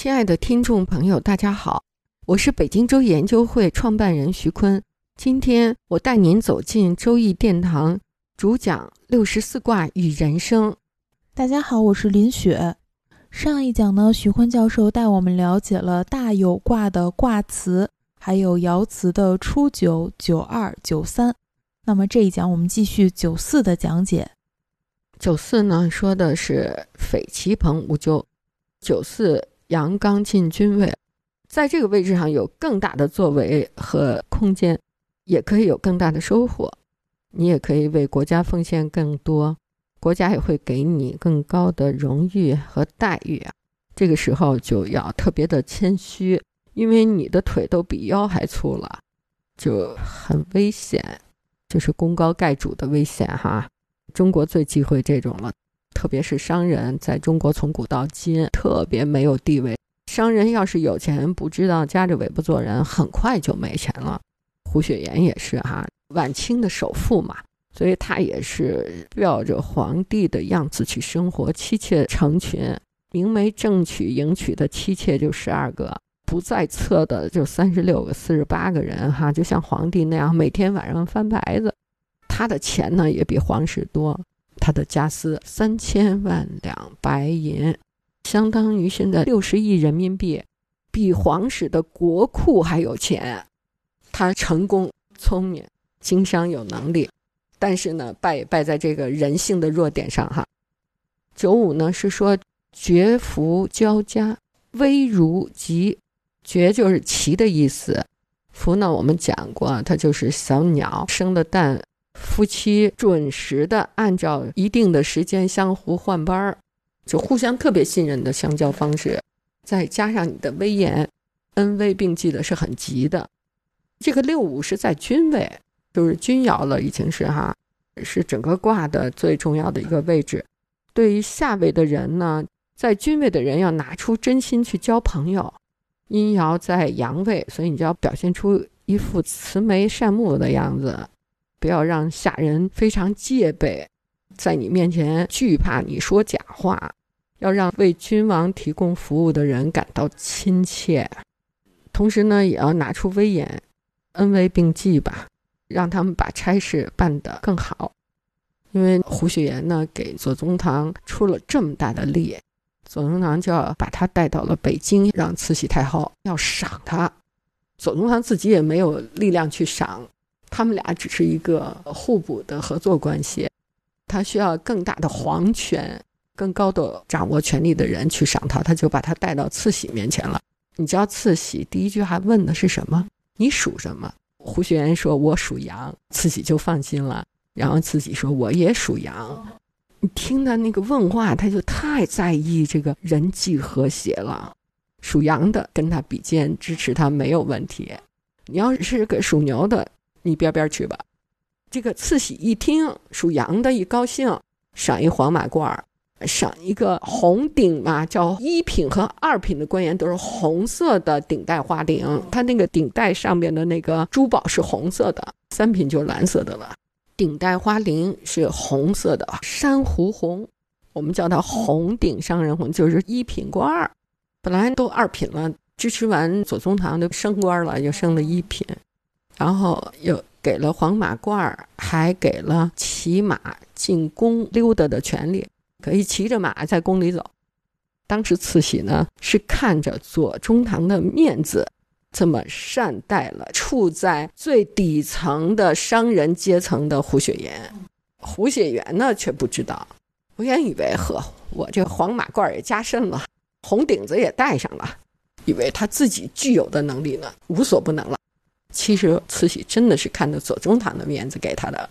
亲爱的听众朋友，大家好，我是北京周易研究会创办人徐坤。今天我带您走进周易殿堂，主讲六十四卦与人生。大家好，我是林雪。上一讲呢，徐坤教授带我们了解了大有卦的卦辞，还有爻辞的初九、九二、九三。那么这一讲我们继续九四的讲解。九四呢，说的是匪其朋无咎。九四。阳刚进军位，在这个位置上有更大的作为和空间，也可以有更大的收获。你也可以为国家奉献更多，国家也会给你更高的荣誉和待遇啊。这个时候就要特别的谦虚，因为你的腿都比腰还粗了，就很危险，就是功高盖主的危险哈。中国最忌讳这种了。特别是商人，在中国从古到今特别没有地位。商人要是有钱，不知道夹着尾巴做人，很快就没钱了。胡雪岩也是哈，晚清的首富嘛，所以他也是吊着皇帝的样子去生活，妻妾成群，明媒正娶迎娶的妻妾就十二个，不在册的就三十六个、四十八个人哈，就像皇帝那样，每天晚上翻牌子。他的钱呢，也比皇室多。他的家私三千万两白银，相当于现在六十亿人民币，比皇室的国库还有钱。他成功、聪明、经商有能力，但是呢，败也败在这个人性的弱点上哈。九五呢是说绝福交加，危如吉，绝就是奇的意思，福呢我们讲过，它就是小鸟生的蛋。夫妻准时的按照一定的时间相互换班儿，就互相特别信任的相交方式，再加上你的威严，恩威并济的是很急的。这个六五是在君位，就是君爻了，已经是哈，是整个卦的最重要的一个位置。对于下位的人呢，在君位的人要拿出真心去交朋友。阴爻在阳位，所以你就要表现出一副慈眉善目的样子。不要让下人非常戒备，在你面前惧怕你说假话，要让为君王提供服务的人感到亲切。同时呢，也要拿出威严，恩威并济吧，让他们把差事办得更好。因为胡雪岩呢给左宗棠出了这么大的力，左宗棠就要把他带到了北京，让慈禧太后要赏他。左宗棠自己也没有力量去赏。他们俩只是一个互补的合作关系，他需要更大的皇权、更高的掌握权力的人去赏他，他就把他带到慈禧面前了。你知道慈禧第一句话问的是什么？你属什么？胡雪岩说：“我属羊。”慈禧就放心了。然后慈禧说：“我也属羊。”你听他那个问话，他就太在意这个人际和谐了。属羊的跟他比肩支持他没有问题，你要是个属牛的。你边边去吧。这个慈禧一听属羊的，一高兴，赏一黄马褂儿，赏一个红顶嘛，叫一品和二品的官员都是红色的顶戴花翎，它那个顶戴上面的那个珠宝是红色的，三品就蓝色的了。顶戴花翎是红色的珊瑚红，我们叫它红顶商人红，就是一品官儿。本来都二品了，支持完左宗棠就升官了，又升了一品。然后又给了黄马褂儿，还给了骑马进宫溜达的权利，可以骑着马在宫里走。当时慈禧呢是看着左宗棠的面子，这么善待了处在最底层的商人阶层的胡雪岩。胡雪岩呢却不知道，胡雪岩以为呵，我这黄马褂也加身了，红顶子也戴上了，以为他自己具有的能力呢无所不能了。其实慈禧真的是看着左宗棠的面子给他的。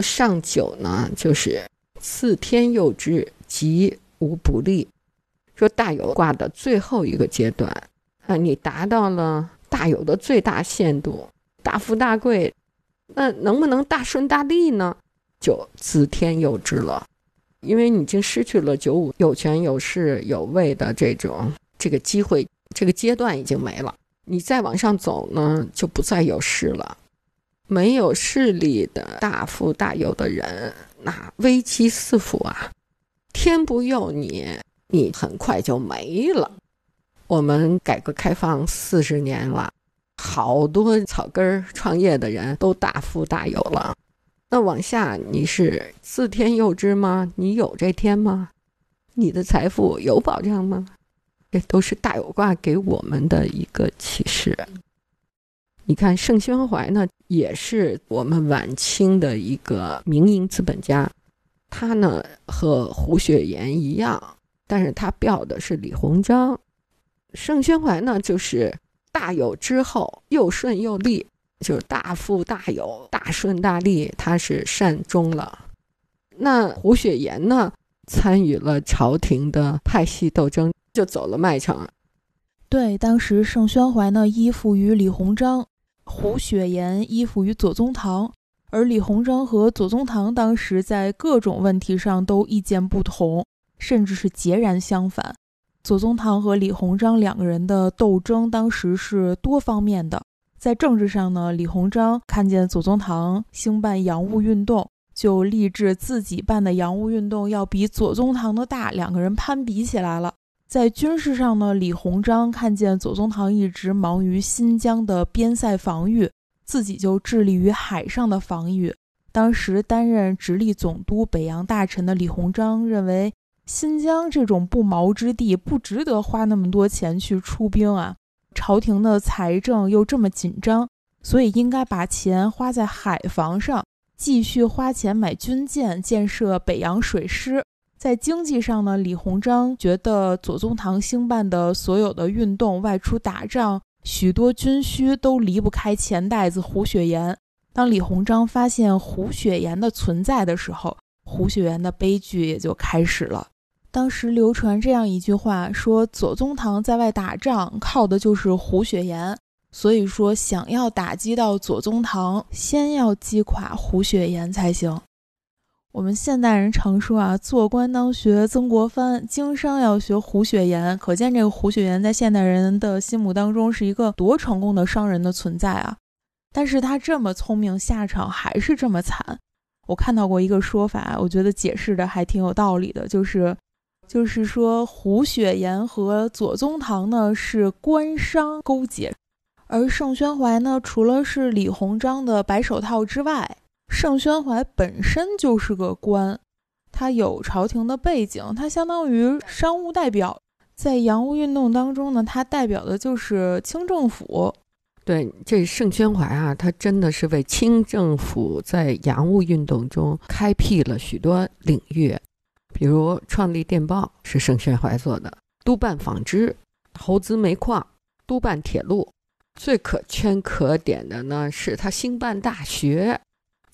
上九呢，就是次天佑之，吉无不利。说大有卦的最后一个阶段啊，你达到了大有的最大限度，大富大贵，那能不能大顺大利呢？就自天佑之了，因为你已经失去了九五有权有势有位的这种这个机会，这个阶段已经没了。你再往上走呢，就不再有势了。没有势力的大富大有的人，那危机四伏啊！天不佑你，你很快就没了。我们改革开放四十年了，好多草根儿创业的人都大富大有了。那往下，你是自天佑之吗？你有这天吗？你的财富有保障吗？这都是大有卦给我们的一个启示。你看盛宣怀呢，也是我们晚清的一个民营资本家，他呢和胡雪岩一样，但是他标的是李鸿章。盛宣怀呢，就是大有之后又顺又利，就是大富大有、大顺大利，他是善终了。那胡雪岩呢，参与了朝廷的派系斗争，就走了麦城。对，当时盛宣怀呢依附于李鸿章。胡雪岩依附于左宗棠，而李鸿章和左宗棠当时在各种问题上都意见不同，甚至是截然相反。左宗棠和李鸿章两个人的斗争当时是多方面的。在政治上呢，李鸿章看见左宗棠兴办洋务运动，就立志自己办的洋务运动要比左宗棠的大，两个人攀比起来了。在军事上呢，李鸿章看见左宗棠一直忙于新疆的边塞防御，自己就致力于海上的防御。当时担任直隶总督、北洋大臣的李鸿章认为，新疆这种不毛之地不值得花那么多钱去出兵啊，朝廷的财政又这么紧张，所以应该把钱花在海防上，继续花钱买军舰，建设北洋水师。在经济上呢，李鸿章觉得左宗棠兴办的所有的运动、外出打仗，许多军需都离不开钱袋子胡雪岩。当李鸿章发现胡雪岩的存在的时候，胡雪岩的悲剧也就开始了。当时流传这样一句话，说左宗棠在外打仗靠的就是胡雪岩，所以说想要打击到左宗棠，先要击垮胡雪岩才行。我们现代人常说啊，做官当学曾国藩，经商要学胡雪岩。可见这个胡雪岩在现代人的心目当中是一个多成功的商人的存在啊！但是他这么聪明，下场还是这么惨。我看到过一个说法，我觉得解释的还挺有道理的，就是，就是说胡雪岩和左宗棠呢是官商勾结，而盛宣怀呢，除了是李鸿章的白手套之外。盛宣怀本身就是个官，他有朝廷的背景，他相当于商务代表。在洋务运动当中呢，他代表的就是清政府。对，这盛宣怀啊，他真的是为清政府在洋务运动中开辟了许多领域，比如创立电报是盛宣怀做的，督办纺织，投资煤矿，督办铁路。最可圈可点的呢，是他兴办大学。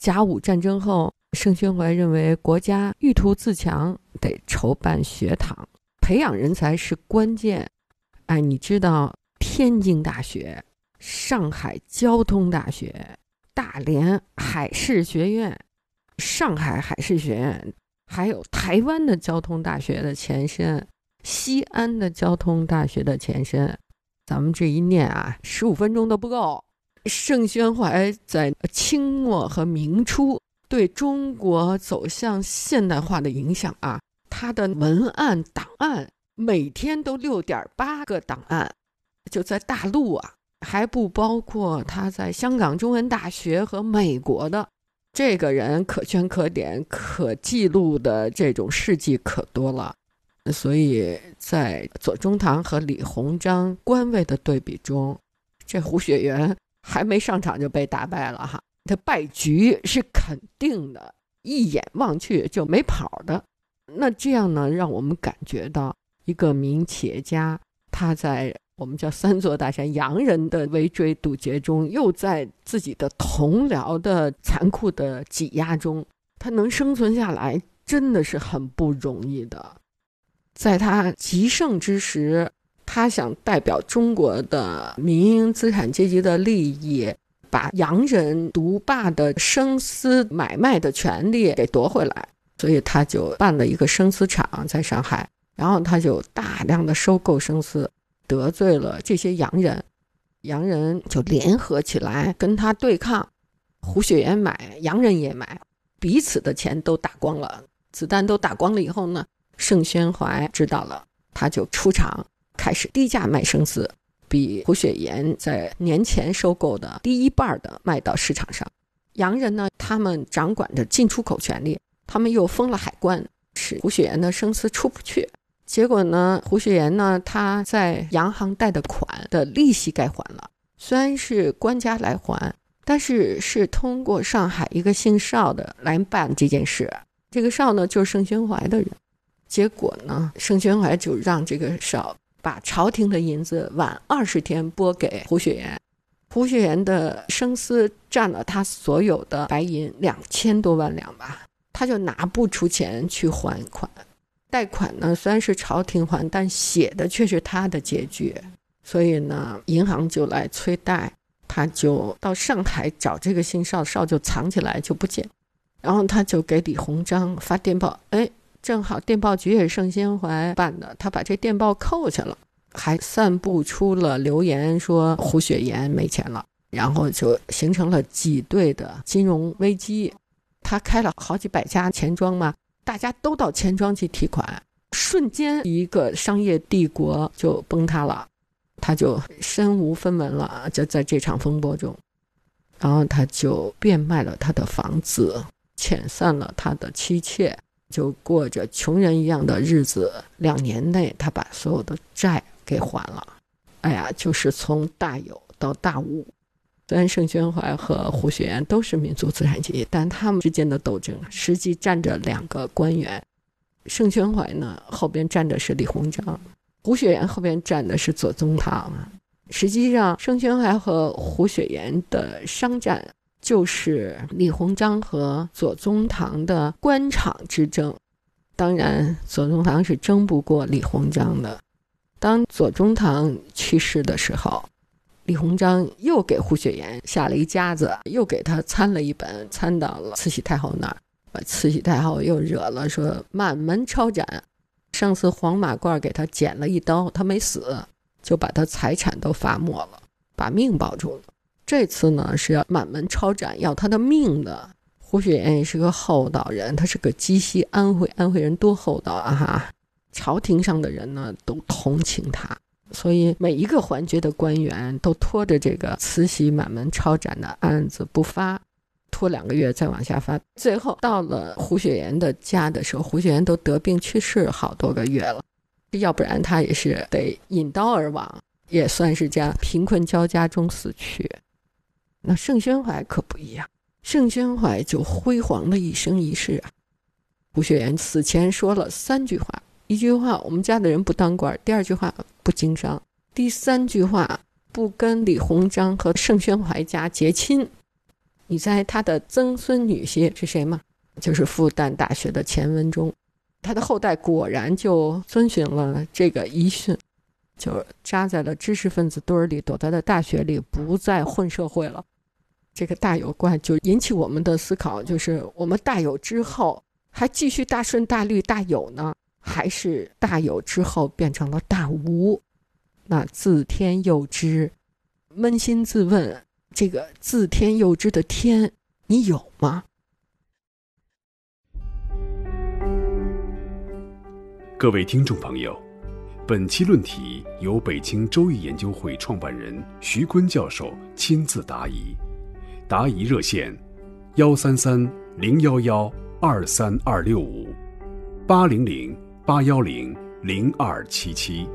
甲午战争后，盛宣怀认为国家欲图自强，得筹办学堂，培养人才是关键。哎，你知道天津大学、上海交通大学、大连海事学院、上海海事学院，还有台湾的交通大学的前身——西安的交通大学的前身。咱们这一念啊，十五分钟都不够。盛宣怀在清末和明初对中国走向现代化的影响啊，他的文案档案每天都六点八个档案，就在大陆啊，还不包括他在香港中文大学和美国的。这个人可圈可点、可记录的这种事迹可多了，所以在左宗棠和李鸿章官位的对比中，这胡雪岩。还没上场就被打败了哈，他败局是肯定的，一眼望去就没跑的。那这样呢，让我们感觉到一个名企业家，他在我们叫三座大山洋人的围追堵截中，又在自己的同僚的残酷的挤压中，他能生存下来，真的是很不容易的。在他极盛之时，他想代表中国的民营资产阶级的利益，把洋人独霸的生丝买卖的权利给夺回来，所以他就办了一个生丝厂在上海，然后他就大量的收购生丝，得罪了这些洋人，洋人就联合起来跟他对抗，胡雪岩买，洋人也买，彼此的钱都打光了，子弹都打光了以后呢？盛宣怀知道了，他就出场，开始低价卖生丝，比胡雪岩在年前收购的低一半的卖到市场上。洋人呢，他们掌管着进出口权利，他们又封了海关，使胡雪岩的生丝出不去。结果呢，胡雪岩呢，他在洋行贷的款的利息该还了，虽然是官家来还，但是是通过上海一个姓邵的来办这件事。这个邵呢，就是盛宣怀的人。结果呢，盛宣怀就让这个邵把朝廷的银子晚二十天拨给胡雪岩，胡雪岩的生丝占了他所有的白银两千多万两吧，他就拿不出钱去还款，贷款呢虽然是朝廷还，但写的却是他的结局，所以呢，银行就来催贷，他就到上海找这个姓邵，邵就藏起来就不见，然后他就给李鸿章发电报，哎。正好电报局也是盛宣怀办的，他把这电报扣下了，还散布出了流言说胡雪岩没钱了，然后就形成了挤兑的金融危机。他开了好几百家钱庄嘛，大家都到钱庄去提款，瞬间一个商业帝国就崩塌了，他就身无分文了，就在这场风波中，然后他就变卖了他的房子，遣散了他的妻妾。就过着穷人一样的日子，两年内他把所有的债给还了。哎呀，就是从大有到大无。虽然盛宣怀和胡雪岩都是民族资产阶级，但他们之间的斗争实际站着两个官员。盛宣怀呢，后边站的是李鸿章；胡雪岩后边站的是左宗棠。实际上，盛宣怀和胡雪岩的商战。就是李鸿章和左宗棠的官场之争，当然左宗棠是争不过李鸿章的。当左宗棠去世的时候，李鸿章又给胡雪岩下了一夹子，又给他参了一本，参到了慈禧太后那儿，把慈禧太后又惹了，说满门抄斩。上次黄马褂给他剪了一刀，他没死，就把他财产都罚没了，把命保住了。这次呢是要满门抄斩，要他的命的。胡雪岩也是个厚道人，他是个鸡西安徽安徽人，多厚道啊！哈，朝廷上的人呢都同情他，所以每一个环节的官员都拖着这个慈禧满门抄斩的案子不发，拖两个月再往下发。最后到了胡雪岩的家的时候，胡雪岩都得病去世好多个月了，要不然他也是得引刀而亡，也算是这样贫困交加中死去。那盛宣怀可不一样，盛宣怀就辉煌的一生一世啊。胡雪岩死前说了三句话：一句话，我们家的人不当官；第二句话，不经商；第三句话，不跟李鸿章和盛宣怀家结亲。你猜他的曾孙女婿是谁吗？就是复旦大学的钱文忠。他的后代果然就遵循了这个遗训。就扎在了知识分子堆儿里，躲在了大学里，不再混社会了。这个大有观就引起我们的思考：就是我们大有之后还继续大顺大利大有呢，还是大有之后变成了大无？那自天佑之，扪心自问，这个自天佑之的天，你有吗？各位听众朋友。本期论题由北京周易研究会创办人徐坤教授亲自答疑，答疑热线：幺三三零幺幺二三二六五，八零零八幺零零二七七。